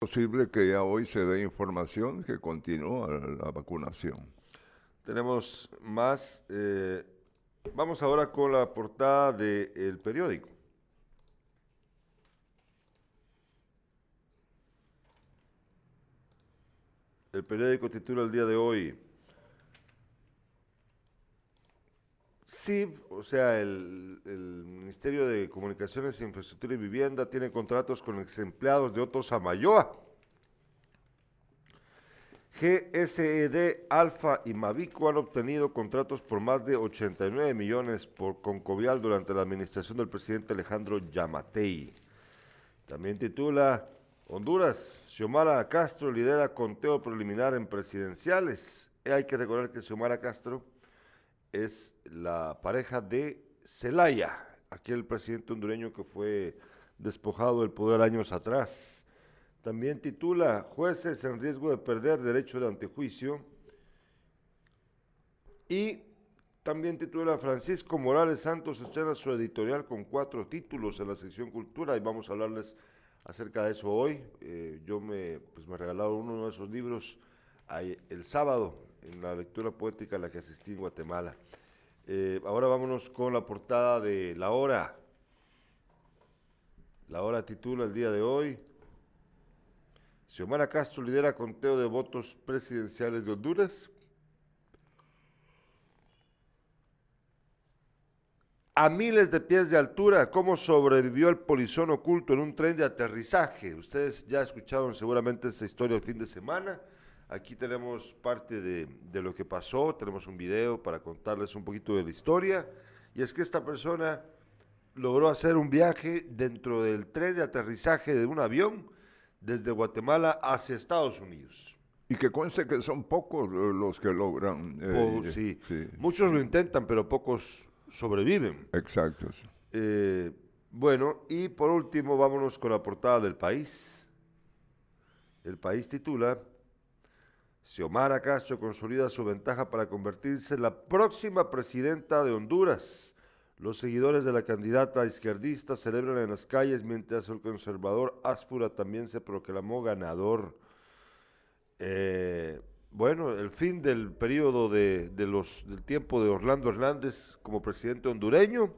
posible que ya hoy se dé información que continúa la vacunación. Tenemos más. Eh, vamos ahora con la portada del periódico. El periódico titula el día de hoy. Sí, o sea, el, Ministerio de Comunicaciones, Infraestructura y Vivienda tiene contratos con ex empleados de otros Amayoa. GSED, Alfa y Mavico han obtenido contratos por más de 89 millones por Concovial durante la administración del presidente Alejandro Yamatei. También titula Honduras, Xiomara Castro lidera conteo preliminar en presidenciales. Hay que recordar que Xiomara Castro es la pareja de Celaya, aquel presidente hondureño que fue despojado del poder años atrás. También titula Jueces en riesgo de perder derecho de antejuicio. Y también titula Francisco Morales Santos estrena su editorial con cuatro títulos en la sección Cultura y vamos a hablarles acerca de eso hoy. Eh, yo me, pues me regalaron uno de esos libros el sábado en la lectura poética a la que asistí en Guatemala. Eh, ahora vámonos con la portada de La Hora. La Hora titula el día de hoy. Xiomara Castro lidera conteo de votos presidenciales de Honduras. A miles de pies de altura, ¿cómo sobrevivió el polizón oculto en un tren de aterrizaje? Ustedes ya escucharon seguramente esta historia el fin de semana. Aquí tenemos parte de, lo que pasó, tenemos un video para contarles un poquito de la historia. Y es que esta persona logró hacer un viaje dentro del tren de aterrizaje de un avión desde Guatemala hacia Estados Unidos. Y que conste que son pocos los que logran. Eh, sí. muchos lo intentan, pero pocos sobreviven. Exacto. Eh, bueno, y por último, vámonos con la portada del país. El país titula Xiomara Castro consolida su ventaja para convertirse en la próxima presidenta de Honduras. Los seguidores de la candidata izquierdista celebran en las calles mientras el conservador Áspura también se proclamó ganador. Eh, bueno, el fin del periodo de, los, del tiempo de Orlando Hernández como presidente hondureño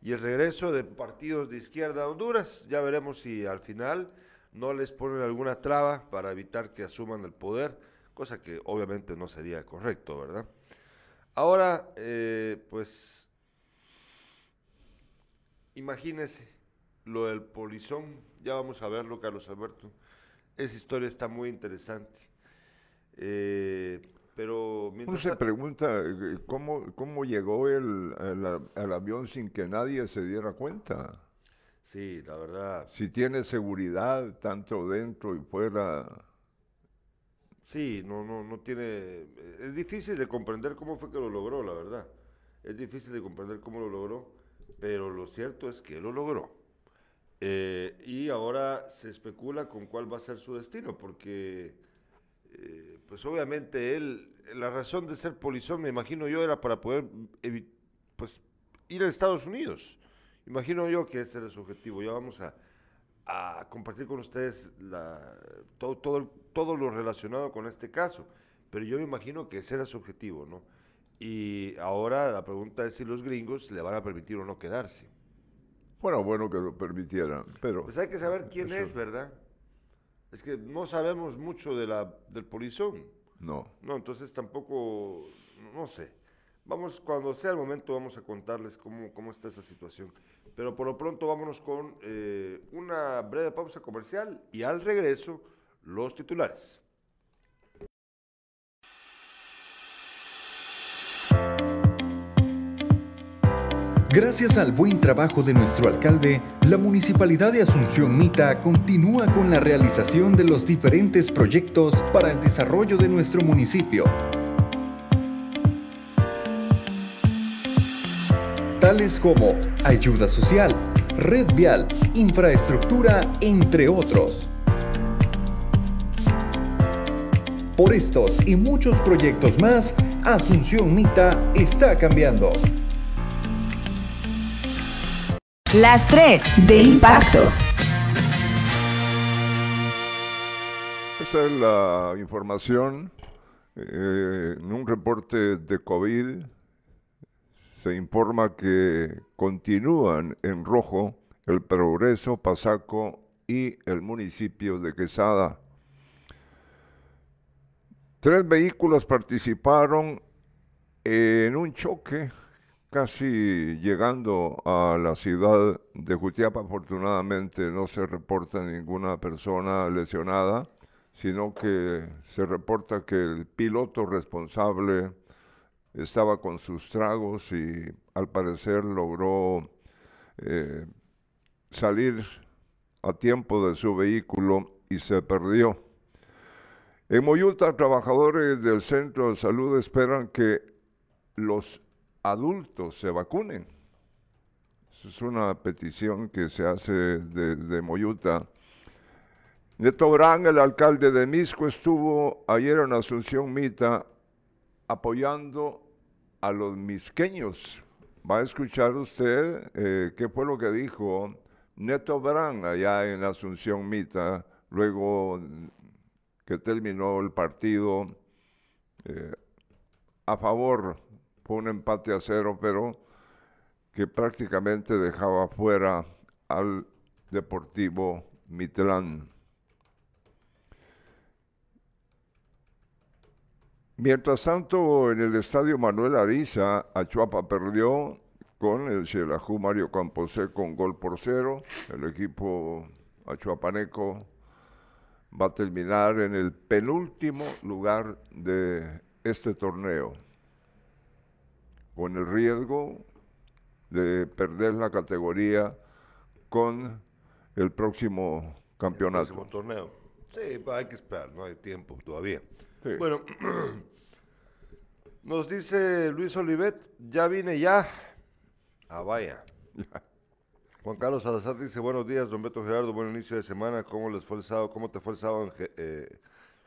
y el regreso de partidos de izquierda a Honduras. Ya veremos si al final no les ponen alguna traba para evitar que asuman el poder cosa que obviamente no sería correcto, ¿verdad? Ahora, eh, pues, imagínese lo del polizón, ya vamos a verlo, Carlos Alberto. Esa historia está muy interesante. Eh, pero Uno se pregunta eh, ¿cómo, cómo llegó el, el, avión sin que nadie se diera cuenta. Sí, la verdad. Si tiene seguridad tanto dentro y fuera Sí, no, no, no tiene. Es difícil de comprender cómo fue que lo logró, la verdad. Es difícil de comprender cómo lo logró, pero lo cierto es que lo logró. Eh, y ahora se especula con cuál va a ser su destino, porque, eh, pues obviamente él, la razón de ser polizón, me imagino yo, era para poder pues, ir a Estados Unidos. Imagino yo que ese era su objetivo. Ya vamos a, a compartir con ustedes la, todo, todo, todo lo relacionado con este caso. Pero yo me imagino que ese era su objetivo, ¿no? Y ahora la pregunta es si los gringos le van a permitir o no quedarse. Bueno, bueno que lo permitieran, pero... Pues hay que saber quién es, ¿verdad? Es que no sabemos mucho de la, del polizón. No. No, entonces tampoco, no sé. Vamos, cuando sea el momento, vamos a contarles cómo, cómo está esa situación. Pero por lo pronto vámonos con eh, una breve pausa comercial y al regreso los titulares. Gracias al buen trabajo de nuestro alcalde, la Municipalidad de Asunción Mita continúa con la realización de los diferentes proyectos para el desarrollo de nuestro municipio tales como ayuda social, red vial, infraestructura, entre otros. Por estos y muchos proyectos más, Asunción Mita está cambiando. Las tres de impacto. Esa es la información. Eh, en un reporte de COVID se informa que continúan en rojo el Progreso, Pasaco y el municipio de Quesada. Tres vehículos participaron en un choque casi llegando a la ciudad de Jutiapa. Afortunadamente no se reporta ninguna persona lesionada, sino que se reporta que el piloto responsable estaba con sus tragos y al parecer logró eh, salir a tiempo de su vehículo y se perdió. En Moyuta, trabajadores del centro de salud esperan que los adultos se vacunen. es una petición que se hace de, Moyuta. Neto Brán, el alcalde de Misco, estuvo ayer en Asunción Mita apoyando a los misqueños. Va a escuchar usted eh, qué fue lo que dijo Neto Brán allá en Asunción Mita, luego que terminó el partido eh, a favor, fue un empate a cero, pero que prácticamente dejaba fuera al Deportivo Mitlán. Mientras tanto, en el estadio Manuel Ariza, Achuapa perdió con el Xelajú Mario Camposé con gol por cero. El equipo achuapaneco va a terminar en el penúltimo lugar de este torneo, con el riesgo de perder la categoría con el próximo campeonato. El próximo torneo. Sí, hay que esperar, no hay tiempo todavía. Bueno, nos dice Luis Olivet, ya vine ya. Ah, vaya. Juan Carlos Salazar dice, buenos días, don Beto Gerardo, buen inicio de semana, ¿cómo les fue el sábado? ¿Cómo te fue el sábado? Eh,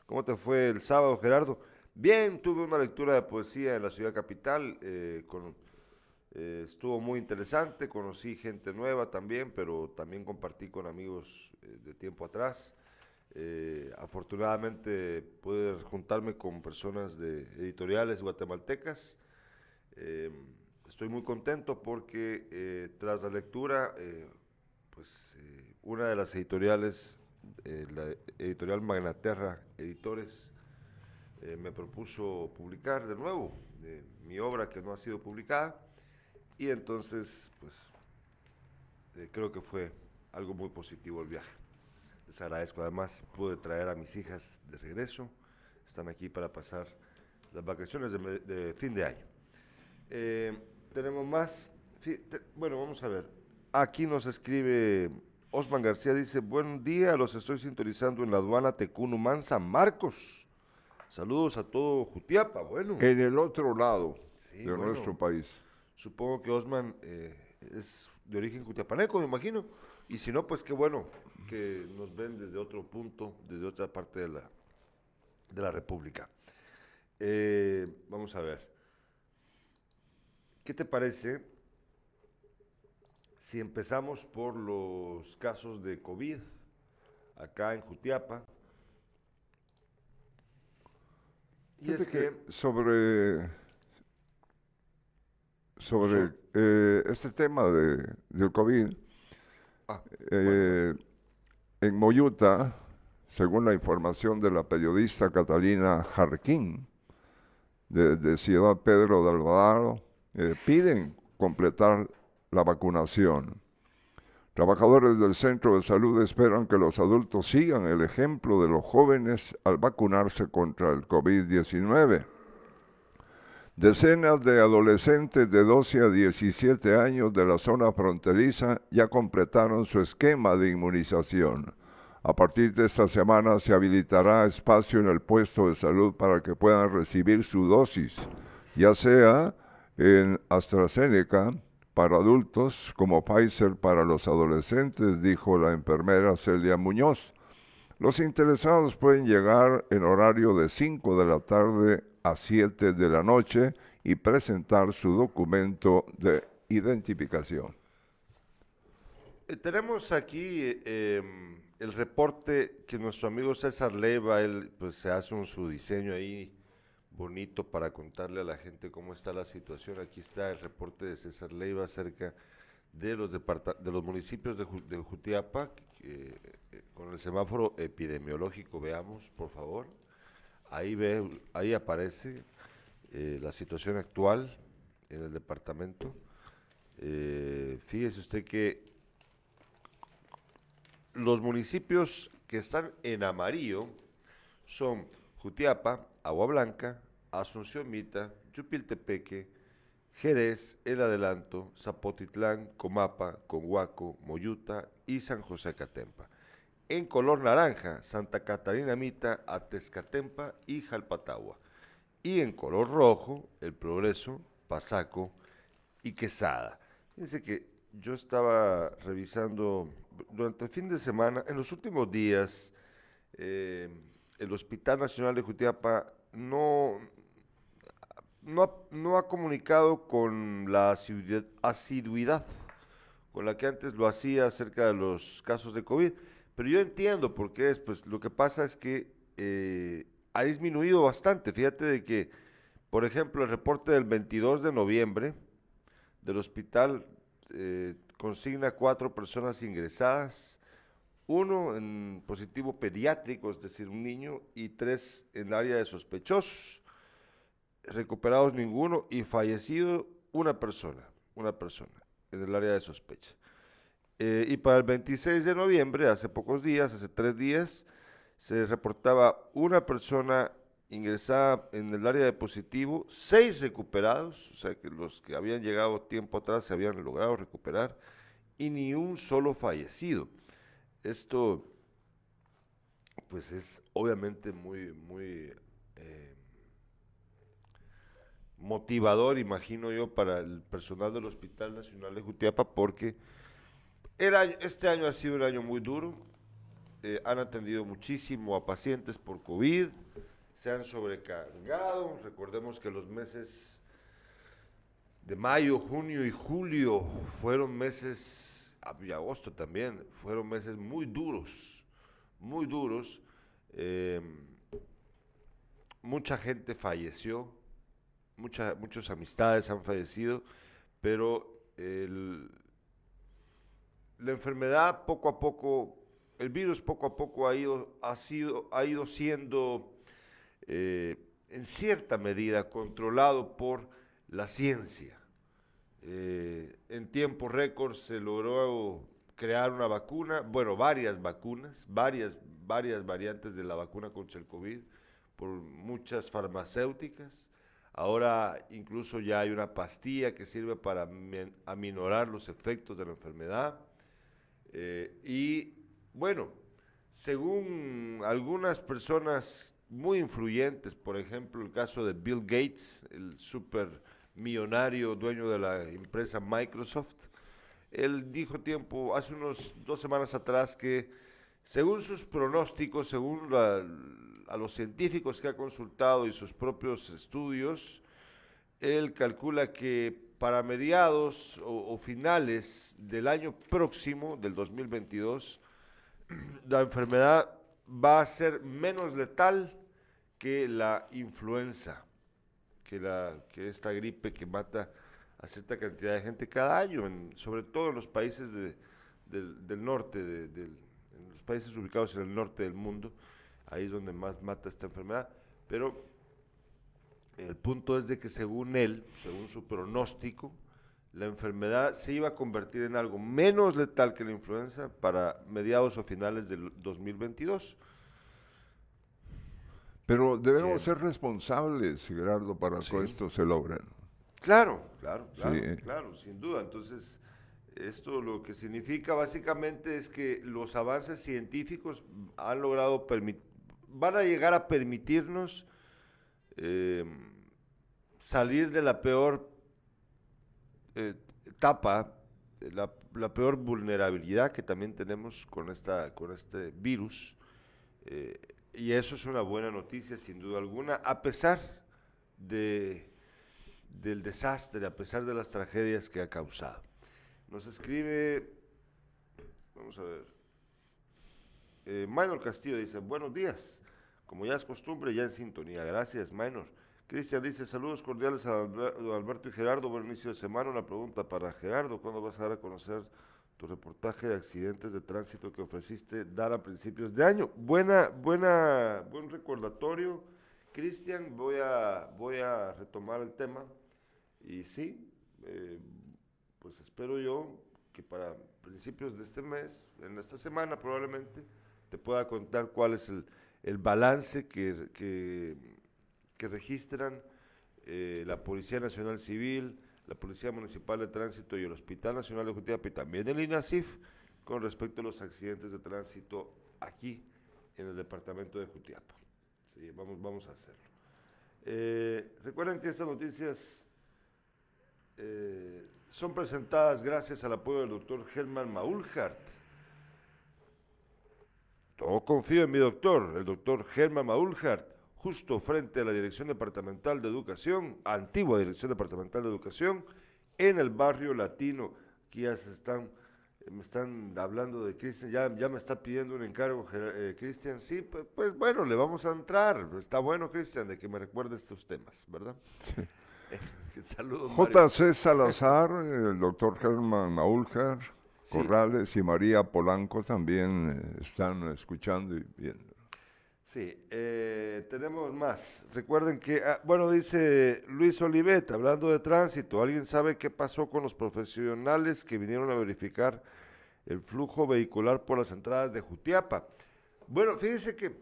¿Cómo te fue el sábado, Gerardo? Bien, tuve una lectura de poesía en la ciudad capital, eh, eh, estuvo muy interesante, conocí gente nueva también, pero también compartí con amigos de tiempo atrás. Afortunadamente pude juntarme con personas de editoriales guatemaltecas estoy muy contento porque eh, tras la lectura, eh, pues eh, una de las editoriales, la editorial Magnaterra Editores, me propuso publicar de nuevo mi obra que no ha sido publicada y entonces, pues creo que fue algo muy positivo el viaje. Les agradezco. Además, pude traer a mis hijas de regreso. Están aquí para pasar las vacaciones de, fin de año. Tenemos más. bueno, vamos a ver. Aquí nos escribe Osman García, dice, buen día, los estoy sintonizando en la aduana Tecunumán San Marcos. Saludos a todo Jutiapa, bueno. En el otro lado de nuestro país. Supongo que Osman eh, es de origen jutiapaneco, me imagino. Y si no, pues qué bueno que nos ven desde otro punto, desde otra parte de la, de la República. Eh, vamos a ver. ¿Qué te parece si empezamos por los casos de COVID acá en Jutiapa? Y es que, sobre sobre eh, este tema de, del COVID, ah, eh, en Moyuta, según la información de la periodista Catalina Jarquín, de, Ciudad Pedro de Alvarado, eh, piden completar la vacunación. Trabajadores del centro de salud esperan que los adultos sigan el ejemplo de los jóvenes al vacunarse contra el COVID-19. Decenas de adolescentes de 12 a 17 años de la zona fronteriza ya completaron su esquema de inmunización. A partir de esta semana se habilitará espacio en el puesto de salud para que puedan recibir su dosis, ya sea en AstraZeneca para adultos como Pfizer para los adolescentes, dijo la enfermera Celia Muñoz. Los interesados pueden llegar en horario de 5 de la tarde a 7 de la noche y presentar su documento de identificación. Eh, tenemos aquí em, el reporte que nuestro amigo César Leiva, él pues se hace un, su diseño ahí bonito para contarle a la gente cómo está la situación. Aquí está el reporte de César Leiva acerca de los, de los municipios de, de Jutiapa, eh, con el semáforo epidemiológico, veamos, por favor. Ahí, ve, ahí aparece eh, la situación actual en el departamento. Eh, fíjese usted que los municipios que están en amarillo son Jutiapa, Agua Blanca, Asunción Mita, Chupiltepeque, Jerez, El Adelanto, Zapotitlán, Comapa, Conhuaco, Moyuta y San José Catempa. En color naranja, Santa Catarina Mita, Atezcatempa y Jalpatagua. Y en color rojo, El Progreso, Pasaco y Quesada. Fíjense que yo estaba revisando durante el fin de semana, en los últimos días, eh, el Hospital Nacional de Jutiapa no, no, ha comunicado con la asiduidad con la que antes lo hacía acerca de los casos de COVID. Pero yo entiendo por qué es, pues lo que pasa es que eh, ha disminuido bastante. Fíjate de que, por ejemplo, el reporte del 22 de noviembre del hospital eh, consigna cuatro personas ingresadas, uno en positivo pediátrico, es decir, un niño, y tres en área de sospechosos recuperados ninguno y fallecido una persona, una persona en el área de sospecha. Eh, y para el 26 de noviembre, hace pocos días, hace tres días, se reportaba una persona ingresada en el área de positivo, seis recuperados, o sea que los que habían llegado tiempo atrás se habían logrado recuperar, y ni un solo fallecido. Esto, pues es obviamente muy, muy eh, motivador, imagino yo, para el personal del Hospital Nacional de Jutiapa, porque el este año ha sido un año muy duro. Eh, han atendido muchísimo a pacientes por COVID, se han sobrecargado. Recordemos que los meses de mayo, junio y julio fueron meses, ah, y agosto también, fueron meses muy duros, muy duros. Eh, mucha gente falleció muchas amistades han fallecido, pero la enfermedad poco a poco, el virus poco a poco ha ido, ha sido, ha ido siendo eh, en cierta medida controlado por la ciencia. Eh, en tiempo récord se logró crear una vacuna, bueno, varias vacunas, varias, varias variantes de la vacuna contra el COVID por muchas farmacéuticas. Ahora incluso ya hay una pastilla que sirve para aminorar los efectos de la enfermedad. Eh, y bueno, según algunas personas muy influyentes, por ejemplo el caso de Bill Gates, el super millonario dueño de la empresa Microsoft, él dijo tiempo, hace unos dos semanas atrás, que según sus pronósticos, según a los científicos que ha consultado y sus propios estudios, él calcula que para mediados o, finales del año próximo, del 2022, la enfermedad va a ser menos letal que la influenza, que, la, que esta gripe que mata a cierta cantidad de gente cada año, sobre todo en los países del, norte, del países ubicados en el norte del mundo, ahí es donde más mata esta enfermedad, pero el punto es de que según él, según su pronóstico, la enfermedad se iba a convertir en algo menos letal que la influenza para mediados o finales del 2022. Pero debemos ser responsables, Gerardo, para que esto se logre. Claro, claro, claro, claro, sin duda. Entonces, esto lo que significa básicamente es que los avances científicos han logrado van a llegar a permitirnos eh, salir de la peor eh, etapa, la, peor vulnerabilidad que también tenemos con, esta, con este virus. Eh, y eso es una buena noticia, sin duda alguna, a pesar de, del desastre, a pesar de las tragedias que ha causado. Nos escribe, vamos a ver. Eh, Minor Castillo dice, buenos días. Como ya es costumbre, ya en sintonía. Gracias, Minor. Cristian dice, saludos cordiales a Alberto y Gerardo. Buen inicio de semana. Una pregunta para Gerardo. ¿Cuándo vas a dar a conocer tu reportaje de accidentes de tránsito que ofreciste dar a principios de año? Buena, buena, buen recordatorio. Cristian, voy a, voy a retomar el tema. Y sí, eh, pues espero yo que para principios de este mes, en esta semana probablemente, te pueda contar cuál es el, el balance que, que, registran eh, la Policía Nacional Civil, la Policía Municipal de Tránsito y el Hospital Nacional de Jutiapa y también el INASIF con respecto a los accidentes de tránsito aquí en el departamento de Jutiapa. Sí, vamos, vamos a hacerlo. Eh, recuerden que estas noticias eh, son presentadas gracias al apoyo del doctor Helman Maulhart. Todo confío en mi doctor, el doctor Helman Maulhart, justo frente a la Dirección Departamental de Educación, antigua Dirección Departamental de Educación, en el barrio latino. Aquí ya se están, me están hablando de Cristian, ya, ya me está pidiendo un encargo, eh, Cristian. Sí, pues, pues, bueno, le vamos a entrar. Está bueno, Cristian, de que me recuerde estos temas, ¿verdad? Saludos. J.C. Salazar, el doctor Germán Corrales y María Polanco también eh, están escuchando y viendo. Sí, eh, tenemos más. Recuerden que, ah, bueno, dice Luis Olivet, hablando de tránsito, ¿alguien sabe qué pasó con los profesionales que vinieron a verificar el flujo vehicular por las entradas de Jutiapa? Bueno, fíjense que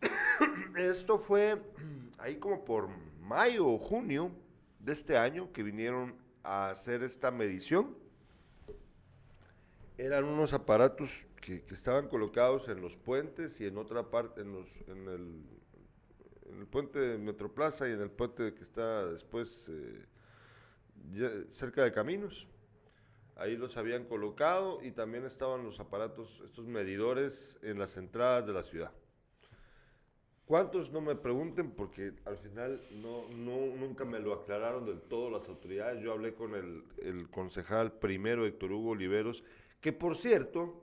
esto fue ahí como por mayo o junio de este año que vinieron a hacer esta medición. Eran unos aparatos que, estaban colocados en los puentes y en otra parte, en, el, en el puente de Metroplaza y en el puente que está después eh, cerca de Caminos. Ahí los habían colocado y también estaban los aparatos, estos medidores en las entradas de la ciudad. ¿Cuántos? No me pregunten porque al final no, nunca me lo aclararon del todo las autoridades. Yo hablé con el, concejal primero, Héctor Hugo Oliveros, que por cierto,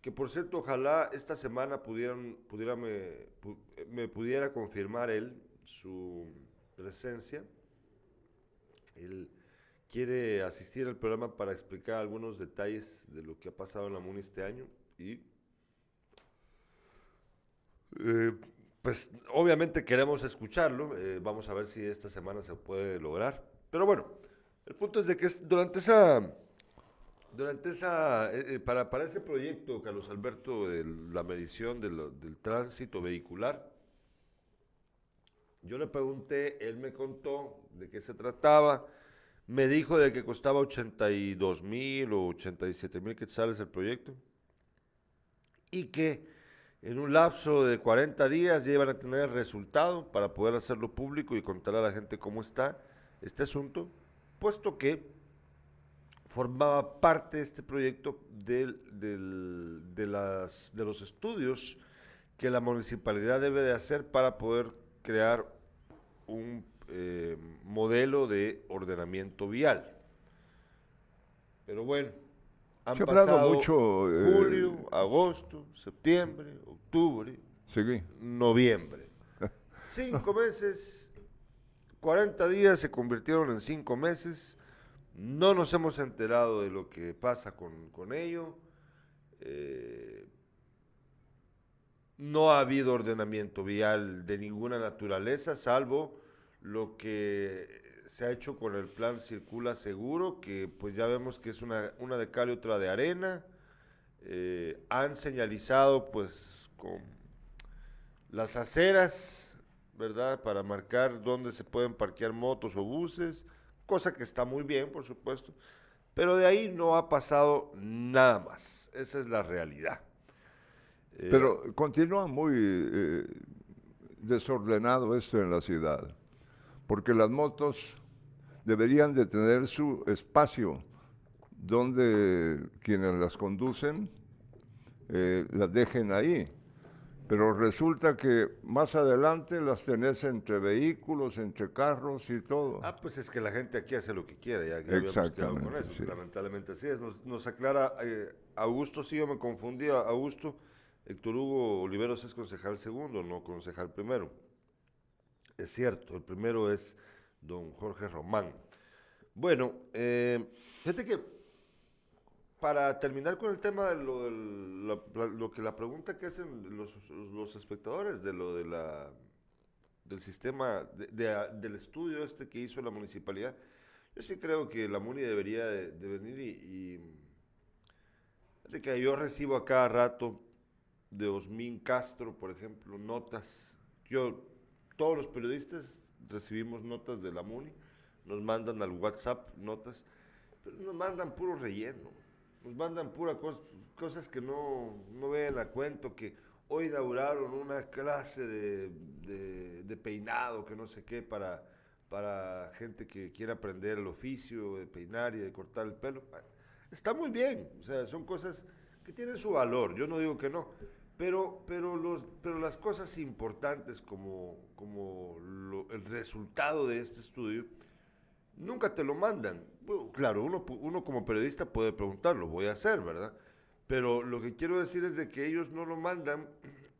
que por cierto, ojalá esta semana pudieran, pudiera me, me pudiera confirmar él su presencia. Él quiere asistir al programa para explicar algunos detalles de lo que ha pasado en la MUNI este año y eh, pues obviamente queremos escucharlo, eh, vamos a ver si esta semana se puede lograr. Pero bueno, el punto es de que durante esa, durante esa, eh, eh, para, para ese proyecto, Carlos Alberto, de la medición del tránsito vehicular, yo le pregunté, él me contó de qué se trataba, me dijo de que costaba 82 mil o 87 mil quetzales el proyecto y que en un lapso de 40 días ya iban a tener resultado para poder hacerlo público y contar a la gente cómo está este asunto, puesto que formaba parte de este proyecto de, las, de los estudios que la municipalidad debe de hacer para poder crear un eh, modelo de ordenamiento vial. Pero bueno, han pasado mucho, eh, julio, agosto, septiembre, octubre, noviembre. Cinco meses, 40 días se convirtieron en cinco meses. No nos hemos enterado de lo que pasa con, ello. Eh, no ha habido ordenamiento vial de ninguna naturaleza, salvo lo que se ha hecho con el plan Circula Seguro, que pues ya vemos que es una, una de cal y otra de arena. Eh, han señalizado pues con las aceras, ¿verdad? Para marcar dónde se pueden parquear motos o buses, cosa que está muy bien, por supuesto. Pero de ahí no ha pasado nada más. Esa es la realidad. Eh, Pero continúa muy eh, desordenado esto en la ciudad porque las motos deberían de tener su espacio donde quienes las conducen eh, las dejen ahí. Pero resulta que más adelante las tenés entre vehículos, entre carros y todo. Ah, pues es que la gente aquí hace lo que quiere, ya, Exactamente, con eso. Lamentablemente así es. Nos, aclara eh, Augusto, sí, yo me confundí, Augusto, Héctor Hugo Oliveros es concejal segundo, no concejal primero. Es cierto, el primero es don Jorge Román. Bueno, eh, fíjate que para terminar con el tema de lo, que la pregunta que hacen los, espectadores de lo de la del sistema del estudio este que hizo la municipalidad, yo sí creo que la MUNI debería de, venir y, de que yo recibo a cada rato de Osmin Castro, por ejemplo, notas. Yo, todos los periodistas recibimos notas de la MUNI, nos mandan al WhatsApp notas, pero nos mandan puro relleno nos mandan pura cosas que no, no ven a cuento, que hoy inauguraron una clase de, peinado, que no sé qué, para, para gente que quiere aprender el oficio de peinar y de cortar el pelo. Está muy bien, o sea, son cosas que tienen su valor, yo no digo que no, pero, pero, los, pero las cosas importantes como, como el resultado de este estudio, nunca te lo mandan. Claro, uno, uno como periodista puede preguntarlo, voy a hacer, ¿verdad? Pero lo que quiero decir es de que ellos no lo mandan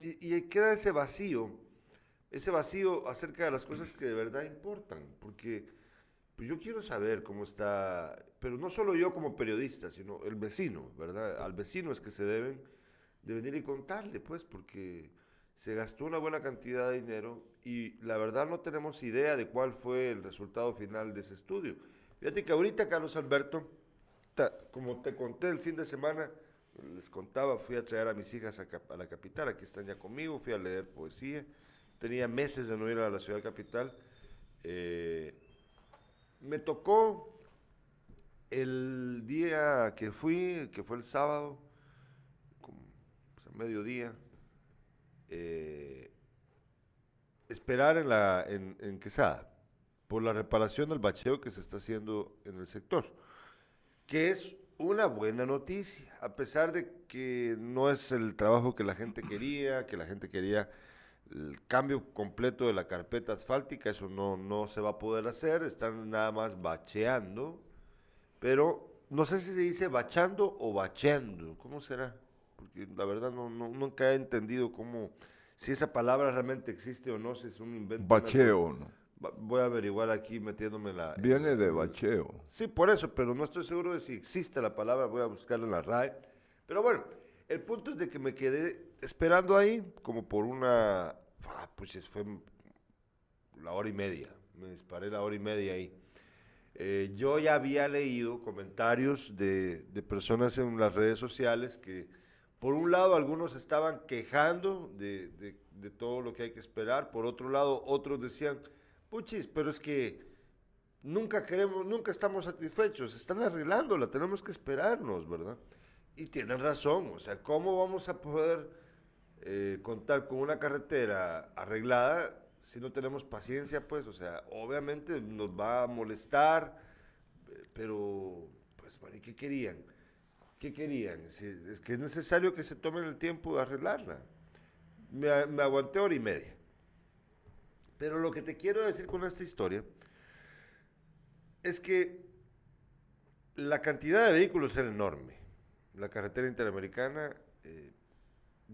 y, queda ese vacío, ese vacío acerca de las cosas que de verdad importan, porque pues yo quiero saber cómo está, pero no solo yo como periodista, sino el vecino, ¿verdad? Al vecino es que se deben de venir y contarle, pues, porque se gastó una buena cantidad de dinero y la verdad no tenemos idea de cuál fue el resultado final de ese estudio. Fíjate que ahorita, Carlos Alberto, como te conté el fin de semana, les contaba, fui a traer a mis hijas a, la capital, aquí están ya conmigo, fui a leer poesía, tenía meses de no ir a la ciudad capital. Eh, me tocó el día que fui, que fue el sábado, pues, a mediodía, eh, esperar en, la, en, Quesada por la reparación del bacheo que se está haciendo en el sector, que es una buena noticia, a pesar de que no es el trabajo que la gente quería, que la gente quería el cambio completo de la carpeta asfáltica, eso no, no se va a poder hacer, están nada más bacheando, pero no sé si se dice bachando o bacheando, ¿cómo será? Porque la verdad no, nunca he entendido cómo si esa palabra realmente existe o no, si es un invento. Bacheo, ¿no? Voy a averiguar aquí metiéndome la... Viene de bacheo. Sí, por eso, pero no estoy seguro de si existe la palabra, voy a buscarla en la RAE. Pero bueno, el punto es de que me quedé esperando ahí como por una... Ah, pues fue la hora y media, me disparé la hora y media ahí. Eh, yo ya había leído comentarios de, de personas en las redes sociales que por un lado, algunos estaban quejando de, todo lo que hay que esperar. Por otro lado, otros decían, puchis, pero es que nunca queremos, nunca estamos satisfechos. Están arreglándola, tenemos que esperarnos, ¿verdad? Y tienen razón. O sea, ¿cómo vamos a poder eh, contar con una carretera arreglada si no tenemos paciencia? Pues, o sea, obviamente nos va a molestar, pero, pues, ¿qué querían? ¿Qué querían? es que es necesario que se tomen el tiempo de arreglarla. Me, aguanté hora y media. Pero lo que te quiero decir con esta historia es que la cantidad de vehículos es enorme. La carretera interamericana eh,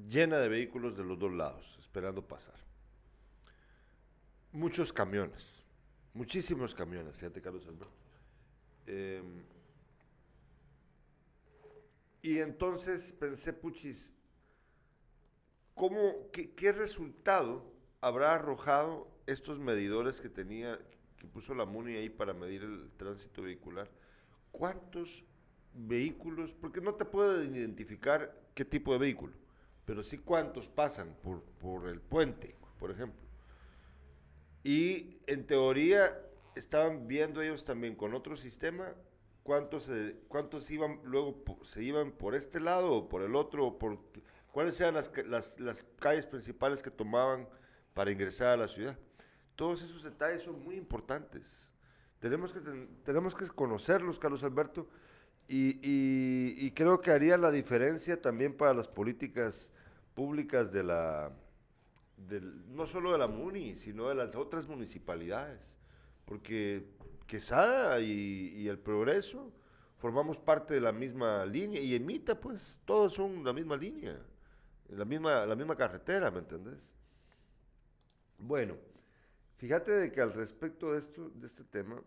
llena de vehículos de los dos lados, esperando pasar. Muchos camiones, muchísimos camiones, fíjate Carlos Alberto. Em, y entonces pensé, puchis, ¿cómo, qué, resultado habrá arrojado estos medidores que tenía, que puso la MUNI ahí para medir el tránsito vehicular? ¿Cuántos vehículos? Porque no te pueden identificar qué tipo de vehículo, pero sí cuántos pasan por, por el puente, por ejemplo. Y en teoría estaban viendo ellos también con otro sistema cuántos, cuántos iban luego se iban por este lado o por el otro, por cuáles eran las, las, calles principales que tomaban para ingresar a la ciudad. Todos esos detalles son muy importantes. Tenemos que, tenemos que conocerlos, Carlos Alberto, y, creo que haría la diferencia también para las políticas públicas de la, no solo de la MUNI, sino de las otras municipalidades. Porque Quesada y, el Progreso formamos parte de la misma línea y Emita, pues todos son la misma línea. la misma, la misma carretera, ¿me entendés? Bueno, fíjate de que al respecto de esto, de este tema,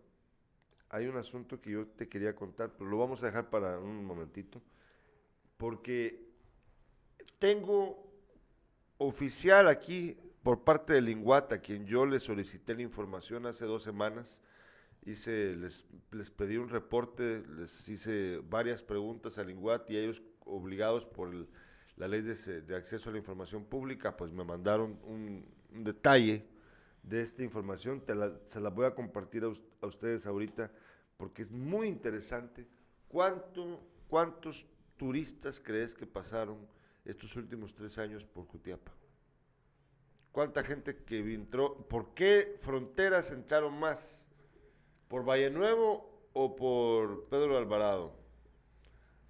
hay un asunto que yo te quería contar, pero lo vamos a dejar para un momentito, porque tengo oficial aquí por parte de Linguata, a quien yo le solicité la información hace dos semanas, hice, les, les pedí un reporte, les hice varias preguntas a Linguat y ellos obligados por la ley de, acceso a la información pública, pues me mandaron un, detalle de esta información, se la voy a compartir a, ustedes ahorita porque es muy interesante. ¿Cuánto, ¿Cuántos turistas crees que pasaron estos últimos tres años por Jutiapa? ¿Cuánta gente que entró? ¿Por qué fronteras entraron más? ¿Por Valle Nuevo o por Pedro Alvarado?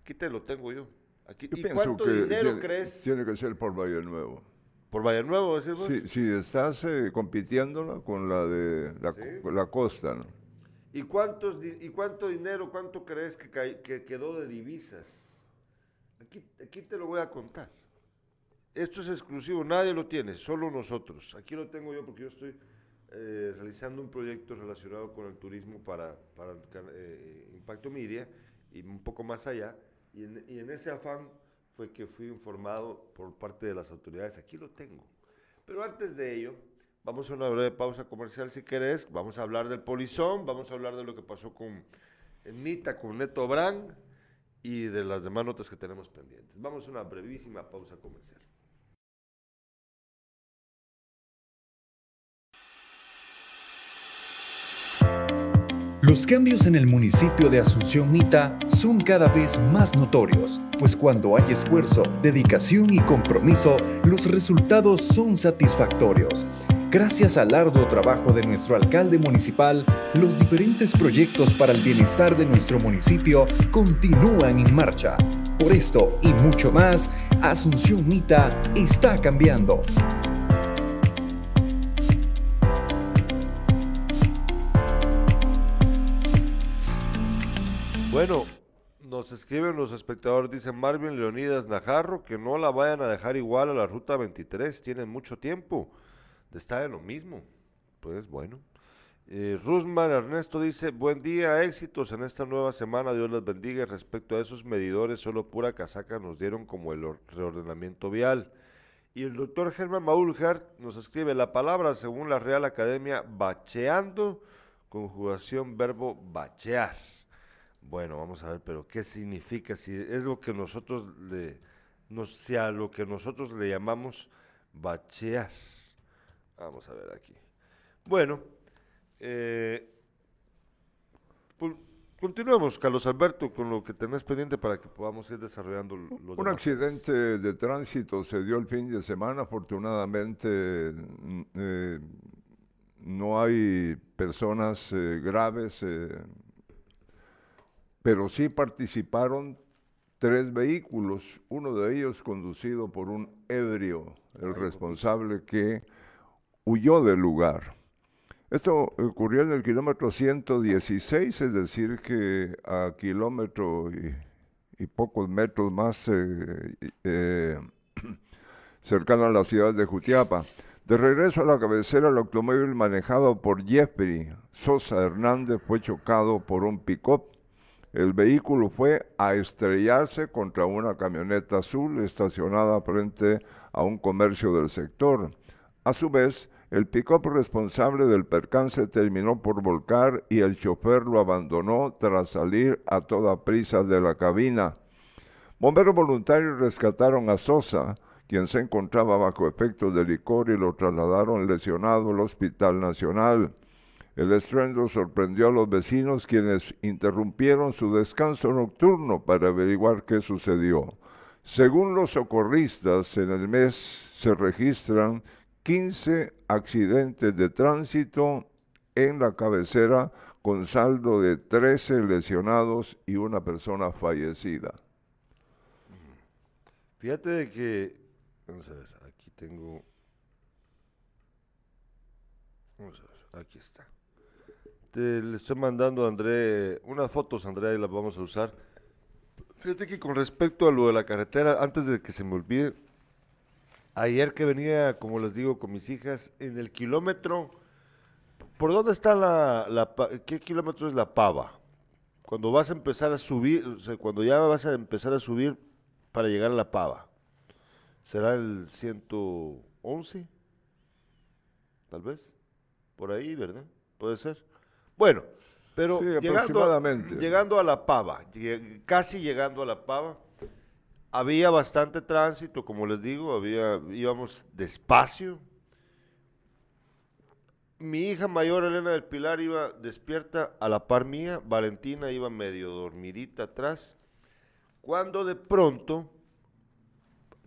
Aquí te lo tengo yo. Aquí. ¿Y cuánto dinero crees? Tiene que ser por Valle Nuevo. ¿Por Valle Nuevo, decimos? Sí, sí estás eh, compitiéndola con la de la, costa, ¿no? ¿Y, cuántos, ¿Y cuánto dinero, cuánto crees que, que quedó de divisas? Aquí, aquí te lo voy a contar. Esto es exclusivo, nadie lo tiene, solo nosotros. Aquí lo tengo yo porque yo estoy eh, realizando un proyecto relacionado con el turismo para, para eh, Impacto Media y un poco más allá. Y en, ese afán fue que fui informado por parte de las autoridades. Aquí lo tengo. Pero antes de ello, vamos a una breve pausa comercial si querés. Vamos a hablar del polizón, vamos a hablar de lo que pasó con Nita, con Neto Brand y de las demás notas que tenemos pendientes. Vamos a una brevísima pausa comercial. Los cambios en el municipio de Asunción Mita son cada vez más notorios, pues cuando hay esfuerzo, dedicación y compromiso, los resultados son satisfactorios. Gracias al arduo trabajo de nuestro alcalde municipal, los diferentes proyectos para el bienestar de nuestro municipio continúan en marcha. Por esto y mucho más, Asunción Mita está cambiando. Bueno, nos escriben los espectadores, dice Marvin Leonidas Najarro, que no la vayan a dejar igual a la ruta 23, tienen mucho tiempo de estar en lo mismo. Pues bueno. Eh, Rusman Ernesto dice, buen día, éxitos en esta nueva semana, Dios les bendiga. Respecto a esos medidores, solo pura casaca nos dieron como el reordenamiento vial. Y el doctor Germán Maulhart nos escribe la palabra, según la Real Academia, bacheando, conjugación verbo bachear. Bueno, vamos a ver, pero ¿qué significa? Si es lo que nosotros le, no sea lo que nosotros le llamamos bachear. Vamos a ver aquí. Bueno, eh, continuemos, Carlos Alberto, con lo que tenés pendiente para que podamos ir desarrollando los Un accidente de tránsito se dio el fin de semana, afortunadamente eh, no hay personas eh, graves pero sí participaron tres vehículos, uno de ellos conducido por un ebrio, el responsable que huyó del lugar. Esto ocurrió en el kilómetro 116, es decir, que a kilómetro y, pocos metros más eh, eh, cercano a la ciudad de Jutiapa. De regreso a la cabecera, el automóvil manejado por Jeffrey Sosa Hernández fue chocado por un pick-up el vehículo fue a estrellarse contra una camioneta azul estacionada frente a un comercio del sector. A su vez, el pick-up responsable del percance terminó por volcar y el chofer lo abandonó tras salir a toda prisa de la cabina. Bomberos voluntarios rescataron a Sosa, quien se encontraba bajo efectos de licor y lo trasladaron lesionado al Hospital Nacional. El estruendo sorprendió a los vecinos quienes interrumpieron su descanso nocturno para averiguar qué sucedió. Según los socorristas, en el mes se registran 15 accidentes de tránsito en la cabecera con saldo de 13 lesionados y una persona fallecida. Fíjate que, vamos a ver, aquí tengo, vamos a ver, aquí está le estoy mandando a André unas fotos, Andrea, y las vamos a usar. Fíjate que con respecto a lo de la carretera, antes de que se me olvide, Ayer que venía, como les digo, con mis hijas, en el kilómetro, ¿por dónde está la, la qué kilómetro es la pava? Cuando vas a empezar a subir, o sea, cuando ya vas a empezar a subir para llegar a la pava, ¿será el 111? Tal vez, por ahí, ¿verdad? Puede ser. Bueno, pero Sí, llegando, aproximadamente. llegando a la pava, lleg- casi llegando a la pava, había bastante tránsito, como les digo, había, íbamos despacio. Mi hija mayor, Elena del Pilar, iba despierta a la par mía, Valentina iba medio dormidita atrás, cuando de pronto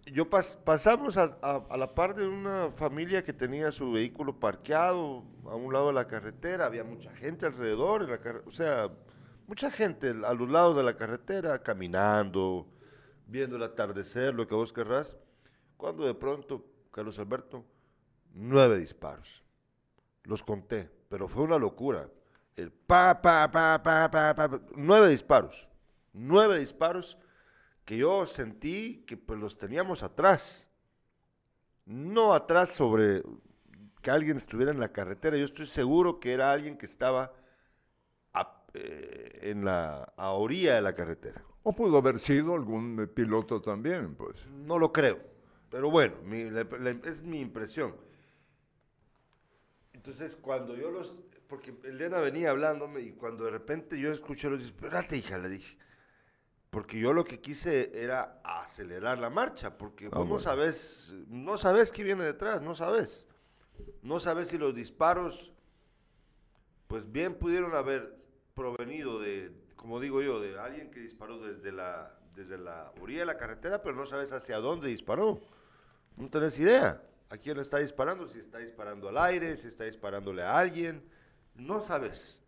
yo pas- pasamos a, la par de una familia que tenía su vehículo parqueado a un lado de la carretera, había mucha gente alrededor, en la o sea, mucha gente a los lados de la carretera, caminando, viendo el atardecer, lo que vos querrás, cuando de pronto, Carlos Alberto, nueve disparos. Los conté, pero fue una locura. El pa, pa, pa, pa, pa, pa, nueve disparos. Nueve disparos que yo sentí que pues los teníamos atrás. No atrás sobre que alguien estuviera en la carretera. Yo estoy seguro que era alguien que estaba a, eh, en la a orilla de la carretera. O pudo haber sido algún eh, piloto también, pues. No lo creo. Pero bueno, mi- es mi impresión. Entonces, cuando yo los... Porque Elena venía hablándome y cuando de repente yo escuché los... Espérate, hija, le dije. Porque yo lo que quise era acelerar la marcha, porque Ah, vos no sabes, no sabes qué viene detrás, no sabes. No sabes si los disparos, pues bien pudieron haber provenido de, como digo yo, de alguien que disparó desde la, desde la orilla de la carretera, pero no sabes hacia dónde disparó. No tenés idea a quién le está disparando, si está disparando al aire, si está disparándole a alguien, no sabes.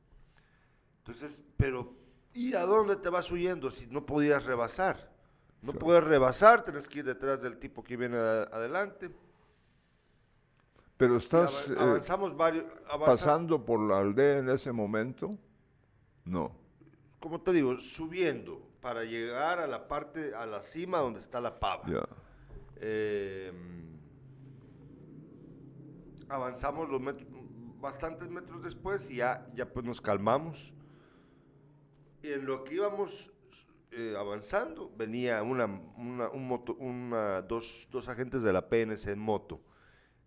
Entonces, pero ¿y a dónde te vas huyendo si no podías rebasar? No Claro. puedes rebasar, tenés que ir detrás del tipo que viene a- adelante. Pero estás eh, avanzamos varios, pasando por la aldea en ese momento. No. como te digo, subiendo para llegar a la parte, a la cima donde está la pava. Ya. Eh, avanzamos los metros, bastantes metros después y ya, ya pues nos calmamos. En lo que íbamos eh, avanzando, venía una, dos, dos agentes de la PNC en moto,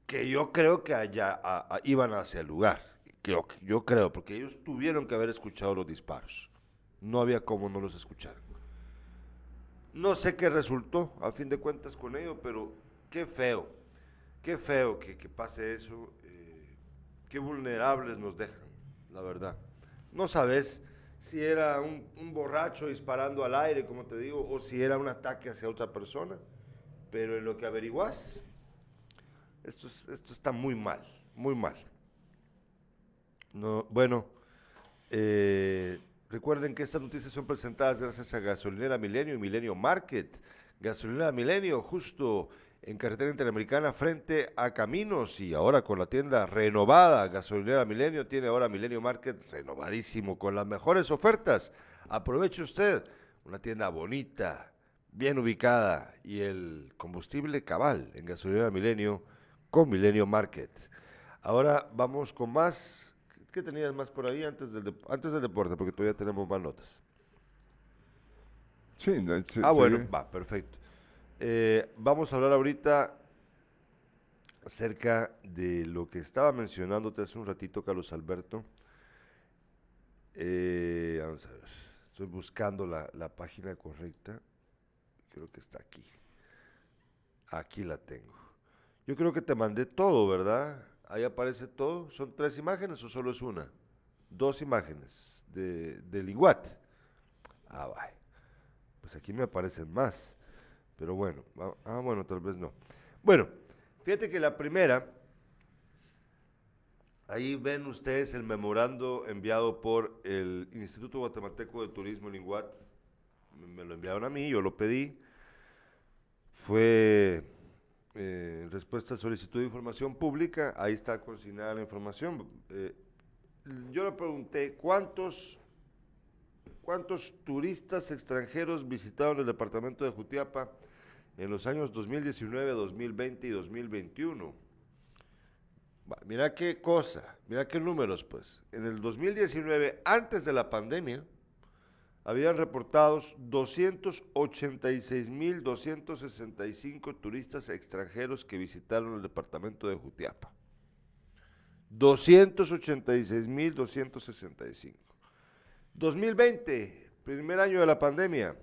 que yo creo que allá iban hacia el lugar. Creo, yo creo, porque ellos tuvieron que haber escuchado los disparos. No había cómo no los escucharan. No sé qué resultó, a fin de cuentas, con ello, pero qué feo, qué feo que, que pase eso, eh, qué vulnerables nos dejan, la verdad. No sabes si era un, borracho disparando al aire, como te digo, o si era un ataque hacia otra persona, pero en lo que averiguas, esto, es- esto está muy mal, muy mal. No, bueno, eh, recuerden que estas noticias son presentadas gracias a Gasolinera Milenio y Milenio Market. Gasolinera Milenio, justo en carretera interamericana frente a Caminos y ahora con la tienda renovada. Gasolinera Milenio tiene ahora Milenio Market renovadísimo con las mejores ofertas. Aproveche usted una tienda bonita, bien ubicada y el combustible cabal en Gasolinera Milenio con Milenio Market. Ahora vamos con más. ¿Qué tenías más por ahí antes del, antes del deporte? Porque todavía tenemos más notas. Sí, de- sí, Ah, bueno, sí. va, perfecto. Eh, vamos a hablar ahorita acerca de lo que estaba mencionándote hace un ratito, Carlos Alberto. Eh, vamos a ver, estoy buscando la, la página correcta. Creo que está aquí. Aquí la tengo. Yo creo que te mandé todo, ¿verdad? Ahí aparece todo. ¿Son tres imágenes o solo es una? Dos imágenes de, del Iguat. Ah, vaya. Pues aquí me aparecen más. Pero bueno, ah, bueno, tal vez no. Bueno, fíjate que la primera, ahí ven ustedes el memorando enviado por el Instituto Guatemalteco de Turismo, el INGUAT. Me- Me lo enviaron a mí, yo lo pedí. Fue eh, respuesta a solicitud de información pública, ahí está consignada la información. Eh, yo le pregunté cuántos ¿Cuántos turistas extranjeros visitaron el departamento de Jutiapa en los años 2019, 2020 y 2021. Mira qué cosa, mira qué números, pues. En el 2019, antes de la pandemia, habían reportados 286.265 turistas extranjeros que visitaron el departamento de Jutiapa. 286.265. 2020, primer año de la pandemia,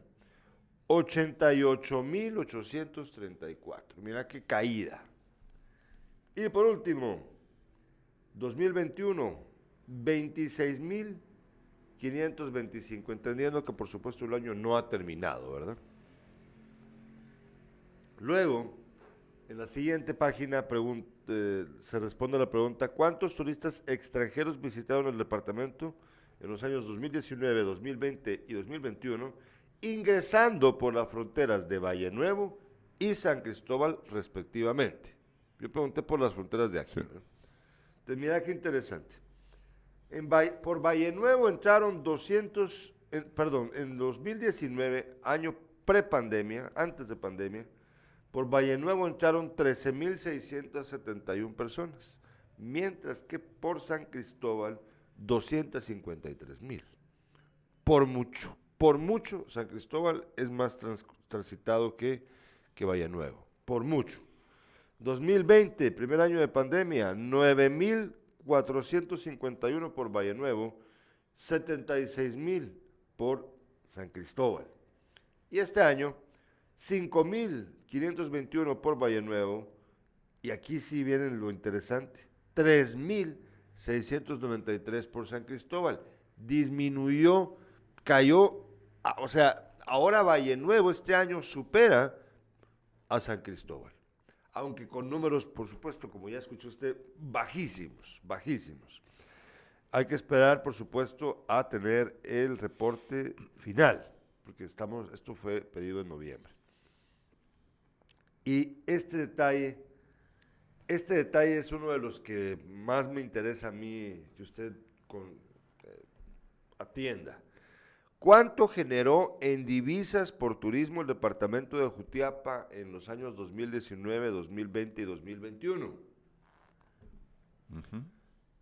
88.834. Mira qué caída. Y por último, 2021, 26.525. Entendiendo que por supuesto el año no ha terminado, ¿verdad? Luego, en la siguiente página eh, se responde a la pregunta, ¿cuántos turistas extranjeros visitaron el departamento en los años 2019, 2020 y 2021? Ingresando por las fronteras de Valle Nuevo y San Cristóbal respectivamente. Yo pregunté por las fronteras de aquí. Entonces, mira qué interesante. En por Valle Nuevo entraron 200, perdón, en 2019, año prepandemia, antes de pandemia, por Valle Nuevo entraron 13.671 personas, mientras que por San Cristóbal 253.000. Por mucho por mucho, San Cristóbal es más transitado que, que Valle Nuevo, por mucho. 2020, primer año de pandemia, 9.451 por Valle Nuevo, 76.000 por San Cristóbal. Y este año, 5.521 por Valle Nuevo, y aquí sí viene lo interesante, 3.693 por San Cristóbal. Disminuyó, cayó o sea, ahora Valle Nuevo este año supera a San Cristóbal. Aunque con números, por supuesto, como ya escuchó usted, bajísimos, bajísimos. Hay que esperar, por supuesto, a tener el reporte final, porque estamos, esto fue pedido en noviembre. Y este detalle, este detalle es uno de los que más me interesa a mí que usted eh, atienda. ¿Cuánto generó en divisas por turismo el departamento de Jutiapa en los años 2019, 2020 y 2021?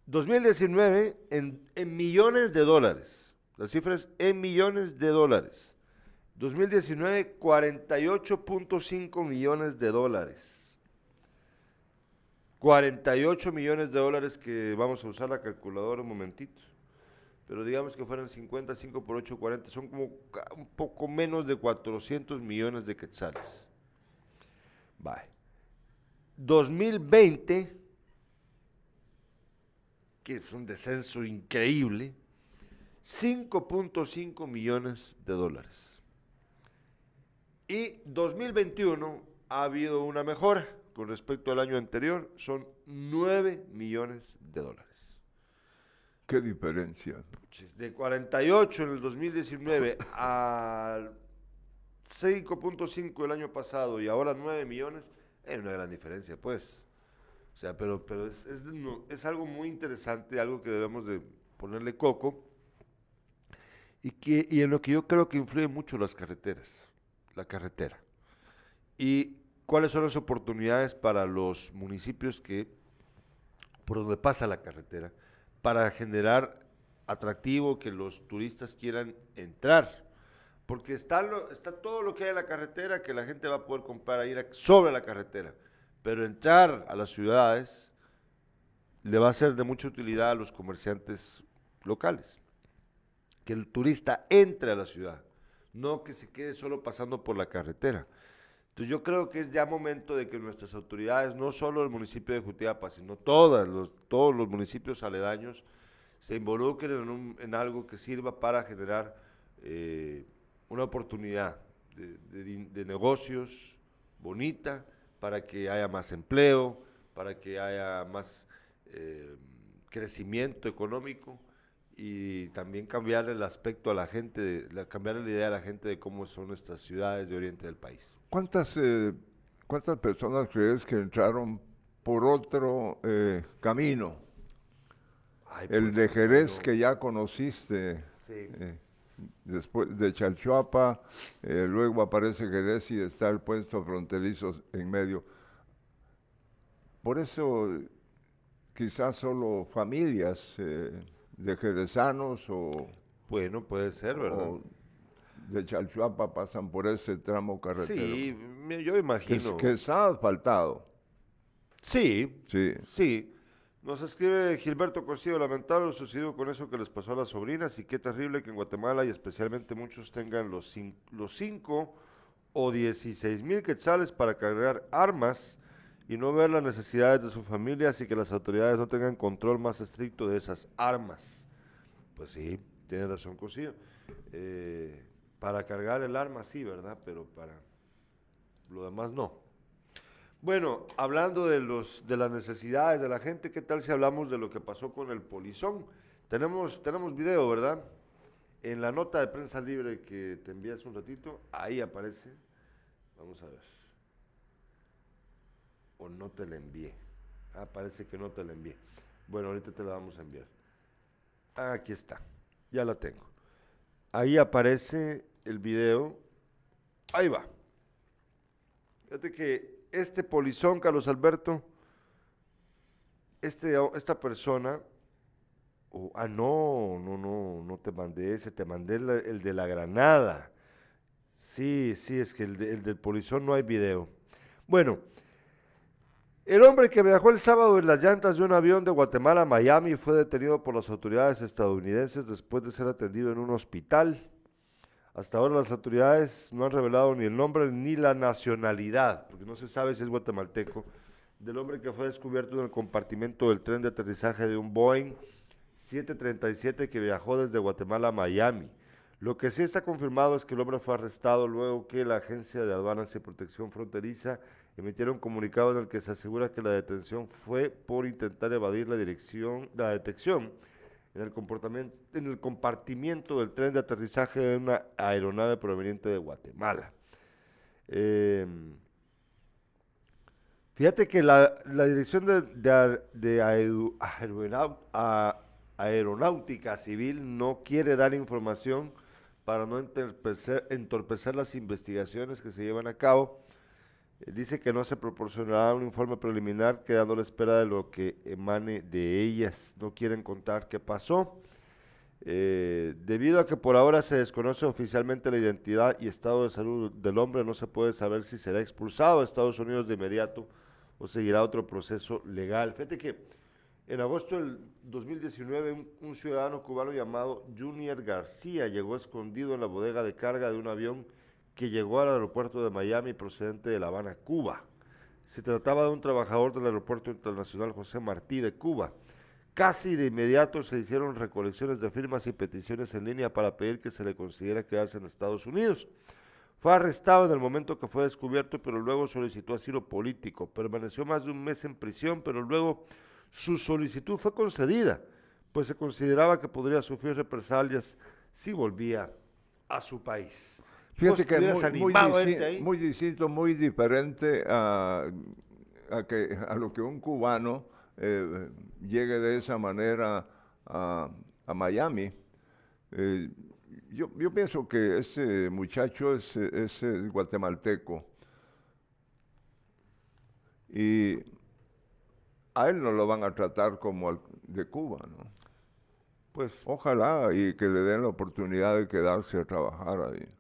2019 en, en, millones de dólares. Las cifras en millones de dólares. 2019, 48.5 millones de dólares. 48 millones de dólares que vamos a usar la calculadora un momentito pero digamos que fueran 55 por 8, 40, son como un poco menos de 400 millones de quetzales. Bye. 2020, que es un descenso increíble, 5.5 millones de dólares. Y 2021 ha habido una mejora con respecto al año anterior, son 9 millones de dólares. ¿Qué diferencia? De 48 en el 2019 al 5.5 el año pasado y ahora 9 millones, es una gran diferencia, pues. O sea, pero, pero es, es, algo muy interesante, algo que debemos de ponerle coco y, que, y en lo que yo creo que influye mucho las carreteras, la carretera. Y cuáles son las oportunidades para los municipios que, por donde pasa la carretera, para generar atractivo que los turistas quieran entrar. Porque está, todo lo que hay en la carretera que la gente va a poder comprar a ir sobre la carretera. Pero entrar a las ciudades le va a ser de mucha utilidad a los comerciantes locales. Que el turista entre a la ciudad, no que se quede solo pasando por la carretera. Entonces yo creo que es ya momento de que nuestras autoridades, no solo el municipio de Jutiapa, sino los, todos los municipios aledaños, se involucren en, algo que sirva para generar eh, una oportunidad de, negocios bonita, para que haya más empleo, para que haya más eh, crecimiento económico y también cambiar el aspecto a la gente, cambiar la idea a la gente de cómo son estas ciudades de oriente del país. ¿Cuántas, eh, cuántas personas crees que entraron por otro eh, camino? el pues, de Jerez que ya conociste. Sí. Eh. después de Chalchuapa, eh, luego aparece Jerez y está el puesto fronterizo en medio. Por eso quizás solo familias eh, de jerezanos o... Bueno, puede ser, ¿verdad? de Chalchuapa pasan por ese tramo carretero. Sí, yo imagino. Que, que está asfaltado. Sí, sí. Sí. Nos escribe Gilberto Cosío, lamentable lo sucedido con eso que les pasó a las sobrinas y qué terrible que en Guatemala y especialmente muchos tengan los, los 5 o 16 mil quetzales para cargar armas y no ver las necesidades de sus familias y que las autoridades no tengan control más estricto de esas armas. Pues sí, tiene razón Cosío. Eh, para cargar el arma sí, ¿verdad? Pero para lo demás no. Bueno, hablando de, los, de las necesidades de la gente, ¿qué tal si hablamos de lo que pasó con el polizón? Tenemos, tenemos video, ¿verdad? En la nota de prensa libre que te envías un ratito, ahí aparece. Vamos a ver. O no te la envié. Ah, parece que no te la envié. Bueno, ahorita te la vamos a enviar. Aquí está. Ya la tengo. Ahí aparece el video. Ahí va. Fíjate que este polizón, Carlos Alberto, este, esta persona, ah, no, no, no, no te mandé ese, te mandé el, de la granada. Sí, sí, es que el, el del polizón no hay video. Bueno, el hombre que viajó el sábado en las llantas de un avión de Guatemala a Miami fue detenido por las autoridades estadounidenses después de ser atendido en un hospital. Hasta ahora las autoridades no han revelado ni el nombre ni la nacionalidad, porque no se sabe si es guatemalteco, del hombre que fue descubierto en el compartimento del tren de aterrizaje de un Boeing 737 que viajó desde Guatemala a Miami. Lo que sí está confirmado es que el hombre fue arrestado luego que la Agencia de Aduanas y Protección Fronteriza emitiera un comunicado en el que se asegura que la detención fue por intentar evadir la dirección, la detección en el, comportamiento, en el compartimiento del tren de aterrizaje de una aeronave proveniente de Guatemala. Em, fíjate que la, dirección de, aeronáutica civil no quiere dar información para no entorpecer las investigaciones que se llevan a cabo dice que no se proporcionará un informe preliminar quedando a la espera de lo que emane de ellas. No quieren contar qué pasó. Eh, debido a que por ahora se desconoce oficialmente la identidad y estado de salud del hombre, no se puede saber si será expulsado a Estados Unidos de inmediato o seguirá otro proceso legal. Fíjate que en agosto del 2019 un, un ciudadano cubano llamado Junior García llegó escondido en la bodega de carga de un avión que llegó al aeropuerto de Miami procedente de La Habana, Cuba. Se trataba de un trabajador del Aeropuerto Internacional José Martí de Cuba. Casi de inmediato se hicieron recolecciones de firmas y peticiones en línea para pedir que se le considere quedarse en Estados Unidos. Fue arrestado en el momento que fue descubierto, pero luego solicitó asilo político. Permaneció más de un mes en prisión, pero luego su solicitud fue concedida, pues se consideraba que podría sufrir represalias si volvía a su país. Fíjate que es muy, distinto, muy diferente a, que, a lo que un cubano eh, llegue de esa manera a, Miami. Eh, yo, yo, pienso que ese muchacho es, es, guatemalteco y a él no lo van a tratar como de Cuba, ¿no? Pues ojalá y que le den la oportunidad de quedarse a trabajar ahí.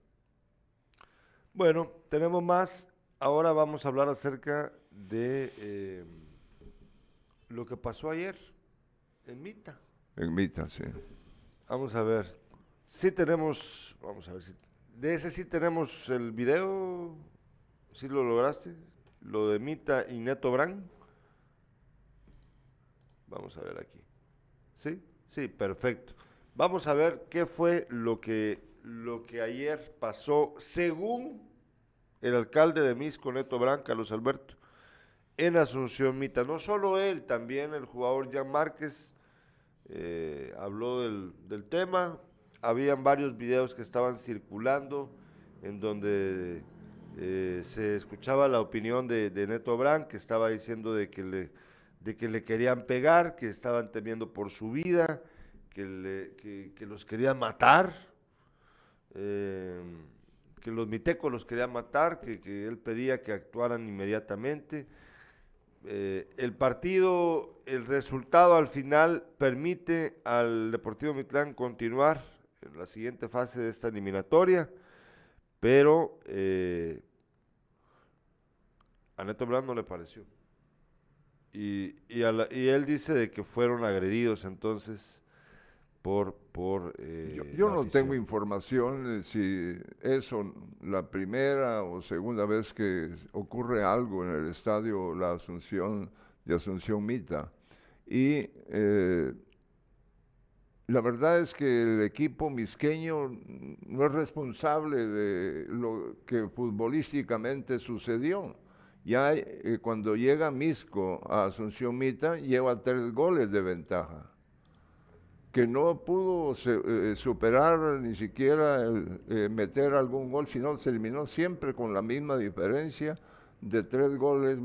Bueno, tenemos más. Ahora vamos a hablar acerca de eh, lo que pasó ayer en Mita. En Mita, sí. Vamos a ver. Sí tenemos, vamos a ver si, de ese sí tenemos el video, ¿sí lo lograste? Lo de Mita y Neto Brand. Vamos a ver aquí. ¿Sí? Sí, perfecto. Vamos a ver qué fue lo que lo que ayer pasó, según el alcalde de Misco, Neto Branca, Carlos Alberto, en Asunción Mita. No solo él, también el jugador Jan Márquez eh, habló del, tema. Habían varios videos que estaban circulando en donde eh, se escuchaba la opinión de, Neto Brand, que estaba diciendo de que, le, de que le querían pegar, que estaban temiendo por su vida, que, que los querían matar eh, que los mitecos los querían matar, que, que él pedía que actuaran inmediatamente. Eh, el partido, el resultado al final permite al Deportivo Mitlán continuar en la siguiente fase de esta eliminatoria, pero eh, a Neto Blanc no le pareció. Y, y, y, él dice de que fueron agredidos entonces por... por eh, yo, no tengo información de si eso la primera o segunda vez que ocurre algo en el estadio La Asunción de Asunción Mita. Y eh, la verdad es que el equipo misqueño no es responsable de lo que futbolísticamente sucedió. Ya eh, cuando llega Misco a Asunción Mita, lleva tres goles de ventaja que no pudo eh, superar ni siquiera eh, meter algún gol, sino se eliminó siempre con la misma diferencia de tres goles,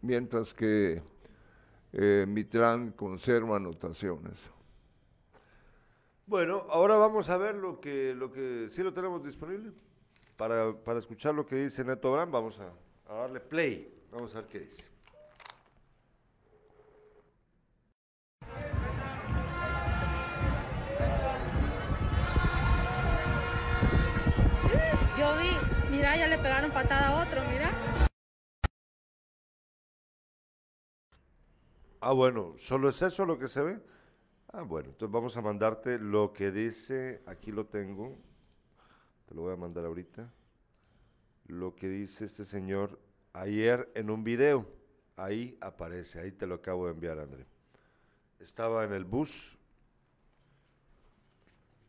mientras que eh, Mitrán conserva anotaciones. Bueno, ahora vamos a ver lo que, lo que sí lo tenemos disponible para, para escuchar lo que dice Neto Abraham. Vamos a, a darle play. Vamos a ver qué dice. Mira, ya le pegaron patada a otro, mira. Ah, bueno, ¿solo es eso lo que se ve? Ah, bueno, entonces vamos a mandarte lo que dice, aquí lo tengo, te lo voy a mandar ahorita, lo que dice este señor ayer en un video, ahí aparece, ahí te lo acabo de enviar, André. Estaba en el bus,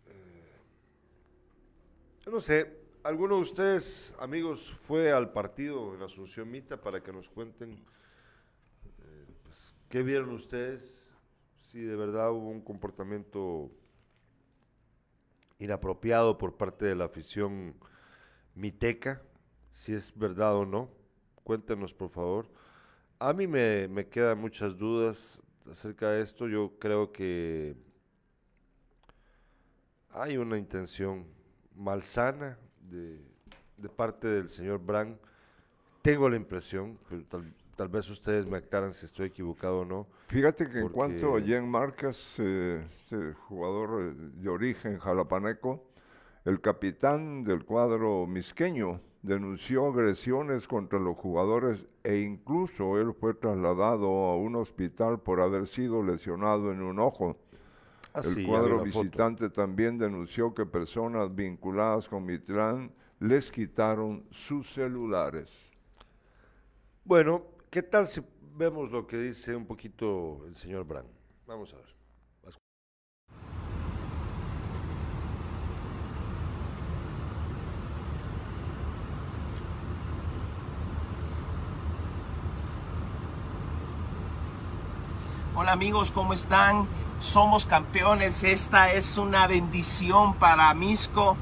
eh, no sé, ¿Alguno de ustedes, amigos, fue al partido en Asunción Mita para que nos cuenten eh, pues, qué vieron ustedes? Si de verdad hubo un comportamiento inapropiado por parte de la afición miteca, si es verdad o no. Cuéntenos, por favor. A mí me, me quedan muchas dudas acerca de esto. Yo creo que hay una intención malsana de, parte del señor Brand. Tengo la impresión, pero tal, vez ustedes me aclaran si estoy equivocado o no. Fíjate que en cuanto a Jen Marcas, eh, jugador eh, de origen jalapaneco, el capitán del cuadro misqueño denunció agresiones contra los jugadores e incluso él fue trasladado a un hospital por haber sido lesionado en un ojo. Ah, el cuadro visitante también denunció que personas vinculadas con Mitrán les quitaron sus celulares. Bueno, ¿qué tal si vemos lo que dice un poquito el señor Brand? Vamos a ver. Hola amigos, ¿cómo están? Somos campeones. Esta es una bendición para Misco.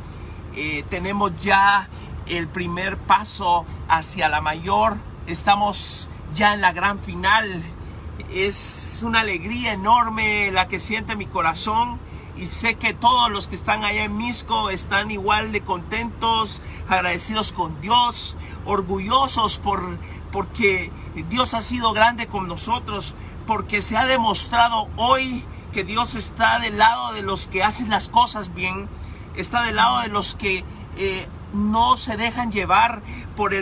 Eh, tenemos ya el primer paso hacia la mayor. Estamos ya en la gran final. Es una alegría enorme la que siente mi corazón y sé que todos los que están allá en Misco están igual de contentos, agradecidos con Dios, orgullosos por porque Dios ha sido grande con nosotros, porque se ha demostrado hoy Dios está del lado de los que hacen las cosas bien, está del lado de los que eh, no se dejan llevar por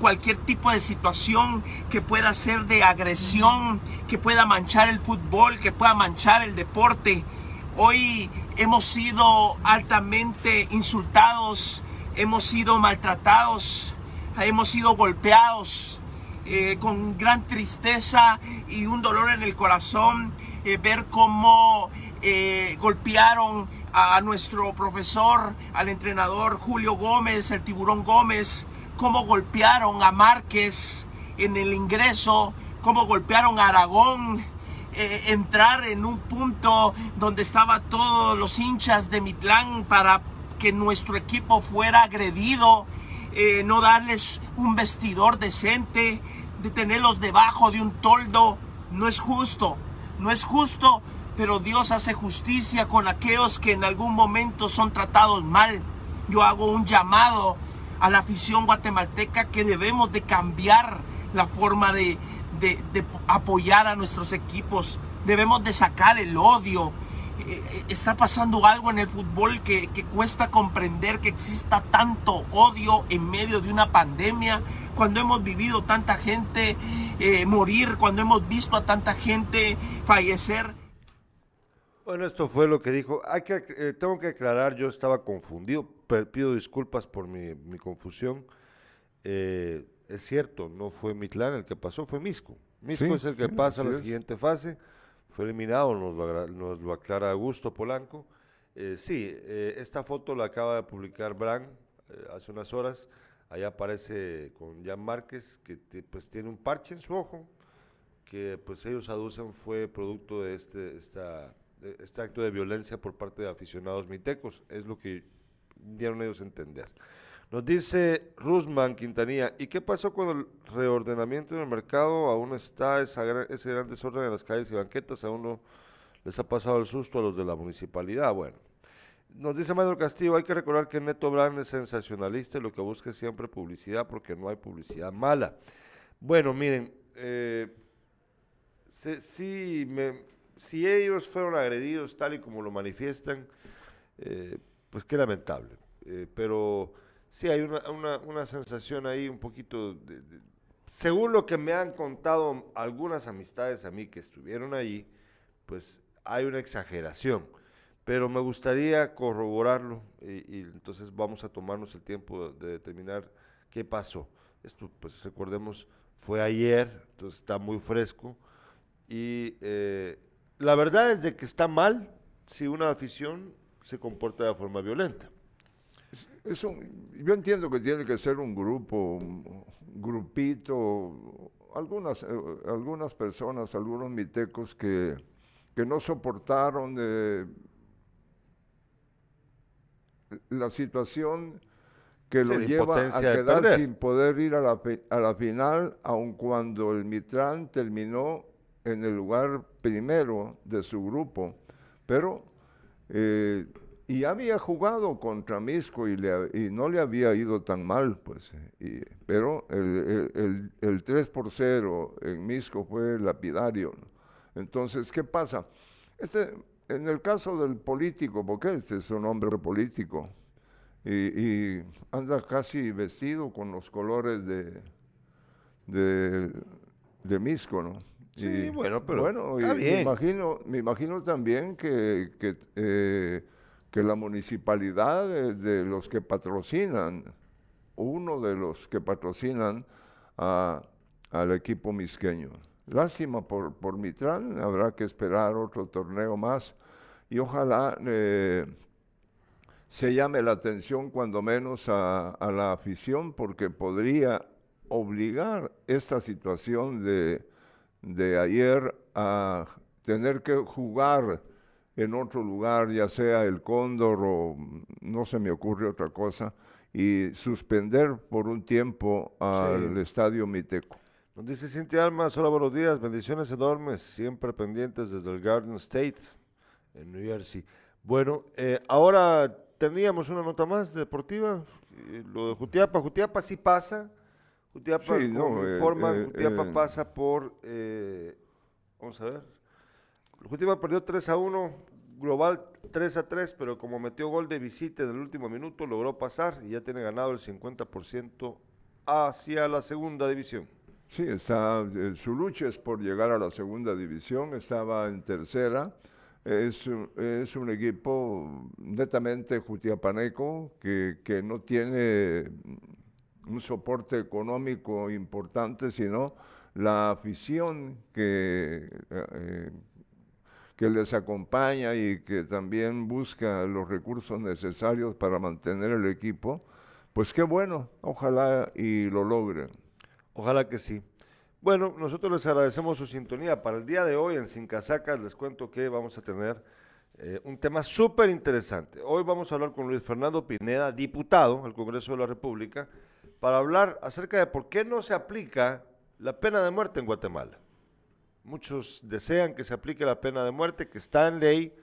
cualquier tipo de situación que pueda ser de agresión, que pueda manchar el fútbol, que pueda manchar el deporte. Hoy hemos sido altamente insultados, hemos sido maltratados, hemos sido golpeados eh, con gran tristeza y un dolor en el corazón eh, ver cómo eh, golpearon a nuestro profesor, al entrenador Julio Gómez, el tiburón Gómez, cómo golpearon a Márquez en el ingreso, cómo golpearon a Aragón, eh, entrar en un punto donde estaban todos los hinchas de Mitlán para que nuestro equipo fuera agredido, no darles un vestidor decente, de tenerlos debajo de un toldo, no es justo. No es justo, pero Dios hace justicia con aquellos que en algún momento son tratados mal. yo hago un llamado a la afición guatemalteca que debemos de cambiar la forma de, de, apoyar a nuestros equipos. Debemos de sacar el odio. Eh, eh, está pasando algo en el fútbol que, que cuesta comprender que exista tanto odio en medio de una pandemia, cuando hemos vivido tanta gente eh, morir, cuando hemos visto a tanta gente fallecer. Bueno, esto fue lo que dijo. Hay que, tengo que aclarar, yo estaba confundido, pido disculpas por mi, mi confusión. Eh, es cierto, no fue Mitlán el que pasó, fue Misco. Misco es el que pasa a la siguiente fase, fue eliminado, nos lo, nos lo aclara Augusto Polanco. Eh, sí, eh, esta foto la acaba de publicar Bran eh, hace unas horas. Ahí aparece con Jan Márquez, que pues tiene un parche en su ojo, que pues ellos aducen fue producto de este, esta, de este acto de violencia por parte de aficionados mitecos. Es lo que dieron ellos a entender. Nos dice Rusman Quintanilla, ¿y qué pasó con el reordenamiento del mercado? Aún está ese gran desorden en las calles y banquetas, aún no les ha pasado el susto a los de la municipalidad. Bueno, nos dice Manuel Castillo, hay que recordar que Neto Brand es sensacionalista y lo que busca es siempre publicidad porque no hay publicidad mala. Bueno, miren, eh, si, si ellos fueron agredidos tal y como lo manifiestan, eh, pues qué lamentable. Eh, pero sí hay una, una, sensación ahí un poquito, de, según lo que me han contado algunas amistades a mí que estuvieron ahí, pues hay una exageración, pero me gustaría corroborarlo y, entonces vamos a tomarnos el tiempo de, determinar qué pasó. Esto, pues recordemos, fue ayer, entonces está muy fresco y eh, la verdad es de que está mal si una afición se comporta de forma violenta yo entiendo que tiene que ser un grupo, un grupito, algunas, eh, algunas personas, algunos mitecos que, que no soportaron eh, la situación que lo lleva a quedar sin poder ir a la, a la final, aun cuando el Mitrán terminó en el lugar primero de su grupo. Pero eh, y había jugado contra Misco y, y, no le había ido tan mal, pues. pero el, el, 3 por 0 en Misco fue lapidario. Entonces, ¿qué pasa? Este, en el caso del político, porque este es un hombre político, y, anda casi vestido con los colores de, de, Misco, ¿no? Sí, bueno, pero bueno, Me imagino, me imagino también que, que eh, que la municipalidad de, los que patrocinan, uno de los que patrocinan al equipo misqueño. Lástima por, por Mitrán, habrá que esperar otro torneo más y ojalá eh, se llame la atención cuando menos a, la afición porque podría obligar esta situación de, de ayer a tener que jugar en otro lugar, ya sea el Cóndor o no se me ocurre otra cosa, y suspender por un tiempo al estadio Miteco. Nos dice Cintia Almas, hola, buenos días, bendiciones enormes, siempre pendientes desde el Garden State en New Jersey. Bueno, eh, ahora teníamos una nota más deportiva, eh, lo de Jutiapa, Jutiapa sí pasa, Jutiapa, sí, no, eh, Jutiapa pasa por, vamos a ver, Jutiapa perdió 3 a 1 global 3 a 3, pero como metió gol de visita en el último minuto, logró pasar y ya tiene ganado el 50% hacia la segunda división. Sí, está, eh, su lucha es por llegar a la segunda división, estaba en tercera. Es, es un equipo netamente jutiapaneco que, que no tiene un soporte económico importante, sino la afición que, eh, que les acompaña y que también busca los recursos necesarios para mantener el equipo, pues qué bueno, ojalá y lo logren. Ojalá que sí. Bueno, nosotros les agradecemos su sintonía. Para el día de hoy en Sin Casacas les cuento que vamos a tener eh, un tema súper interesante. Hoy vamos a hablar con Luis Fernando Pineda, diputado al Congreso de la República, para hablar acerca de por qué no se aplica la pena de muerte en Guatemala. Muchos desean que se aplique la pena de muerte, que está en ley,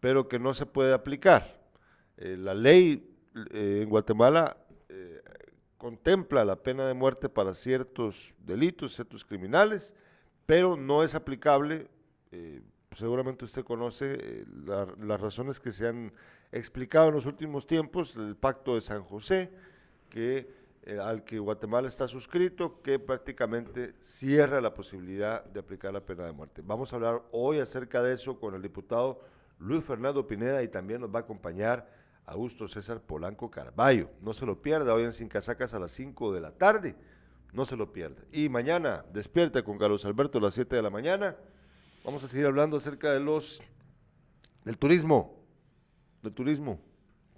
pero que no se puede aplicar. Eh, la ley eh, en Guatemala eh, contempla la pena de muerte para ciertos delitos, ciertos criminales, pero no es aplicable, seguramente usted conoce las razones que se han explicado en los últimos tiempos, el pacto de San José, que al que Guatemala está suscrito, que prácticamente cierra la posibilidad de aplicar la pena de muerte. Vamos a hablar hoy acerca de eso con el diputado Luis Fernando Pineda y también nos va a acompañar Augusto César Polanco Carballo. No se lo pierda hoy en Sin Casacas a las 5 de la tarde. No se lo pierda. Y mañana despierta con Carlos Alberto a las 7 de la mañana. Vamos a seguir hablando acerca de los del turismo. Del turismo.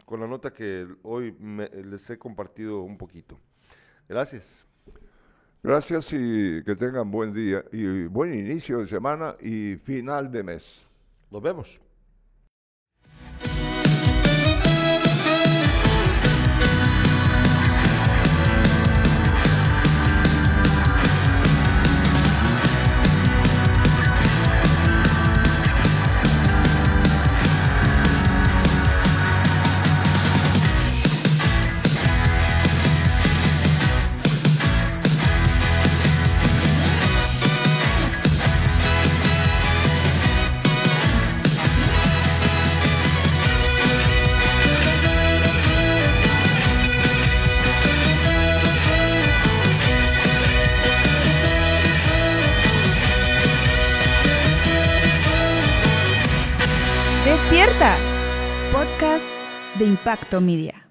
Con la nota que hoy les he compartido un poquito. Gracias. Gracias y que tengan buen día y buen inicio de semana y final de mes. Nos vemos. Impacto Media.